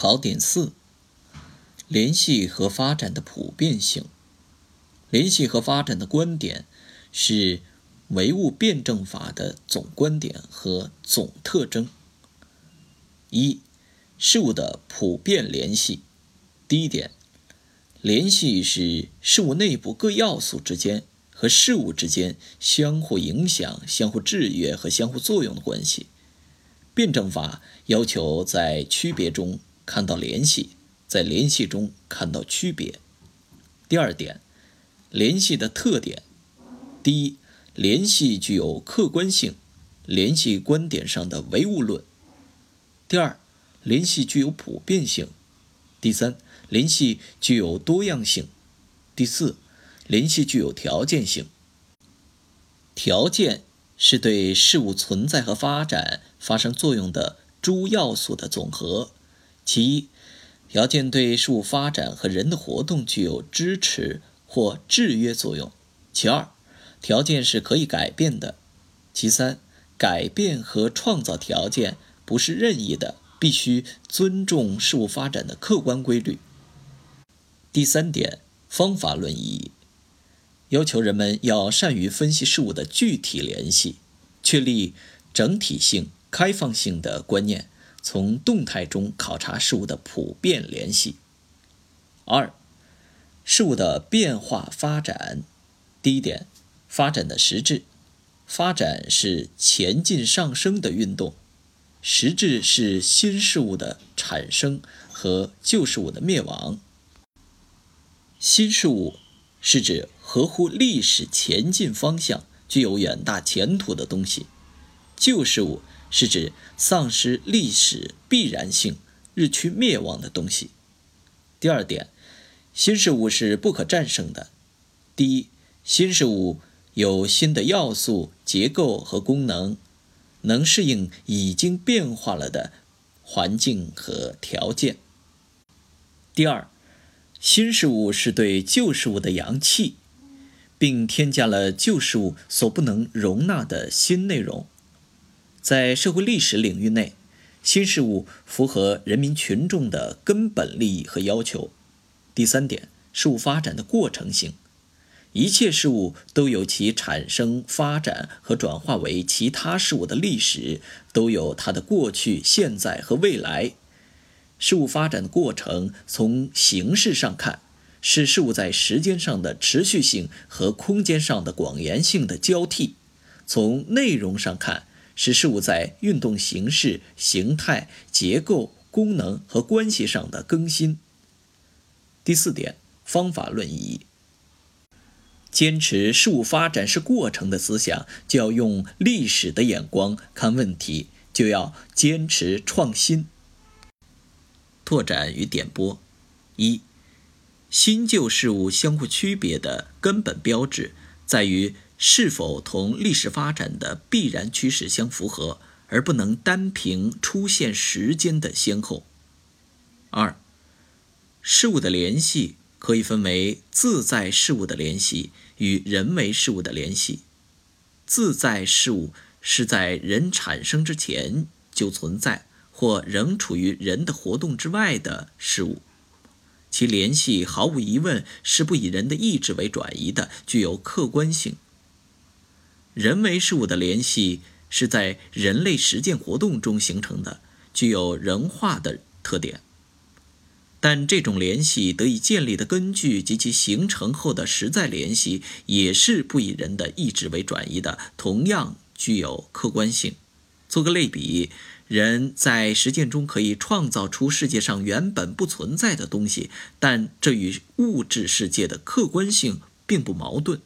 考点四：联系和发展的普遍性。联系和发展的观点是唯物辩证法的总观点和总特征。一、事物的普遍联系。第一点，联系是事物内部各要素之间和事物之间相互影响、相互制约和相互作用的关系。辩证法要求在区别中看到联系，在联系中看到区别。第二点。联系的特点：第一，联系具有客观性，联系观点上的唯物论；第二，联系具有普遍性；第三，联系具有多样性；第四，联系具有条件性。条件是对事物存在和发展发生作用的诸要素的总和。其一，条件对事物发展和人的活动具有支持。或制约作用。其二，条件是可以改变的。其三，改变和创造条件不是任意的，必须尊重事物发展的客观规律。第三点，方法论意义，要求人们要善于分析事物的具体联系，确立整体性、开放性的观念，从动态中考察事物的普遍联系。二。事物的变化发展，第一点，发展的实质，发展是前进上升的运动，实质是新事物的产生和旧事物的灭亡。新事物是指合乎历史前进方向、具有远大前途的东西，旧事物是指丧失历史必然性、日趋灭亡的东西。第二点。新事物是不可战胜的。第一，新事物有新的要素、结构和功能，能适应已经变化了的环境和条件。第二，新事物是对旧事物的阳气，并添加了旧事物所不能容纳的新内容。在社会历史领域内，新事物符合人民群众的根本利益和要求。第三点，事物发展的过程性，一切事物都有其产生、发展和转化为其他事物的历史，都有它的过去、现在和未来。事物发展的过程，从形式上看，是事物在时间上的持续性和空间上的广延性的交替；从内容上看，是事物在运动形式、形态、结构、功能和关系上的更新。第四点，方法论意义。坚持事物发展是过程的思想，就要用历史的眼光看问题，就要坚持创新。拓展与点拨：一、新旧事物相互区别的根本标志，在于是否同历史发展的必然趋势相符合，而不能单凭出现时间的先后。二、事物的联系可以分为自在事物的联系与人为事物的联系。自在事物是在人产生之前就存在或仍处于人的活动之外的事物，其联系毫无疑问是不以人的意志为转移的，具有客观性。人为事物的联系是在人类实践活动中形成的，具有人化的特点。但这种联系得以建立的根据及其形成后的实在联系，也是不以人的意志为转移的，同样具有客观性。做个类比，人在实践中可以创造出世界上原本不存在的东西，但这与物质世界的客观性并不矛盾。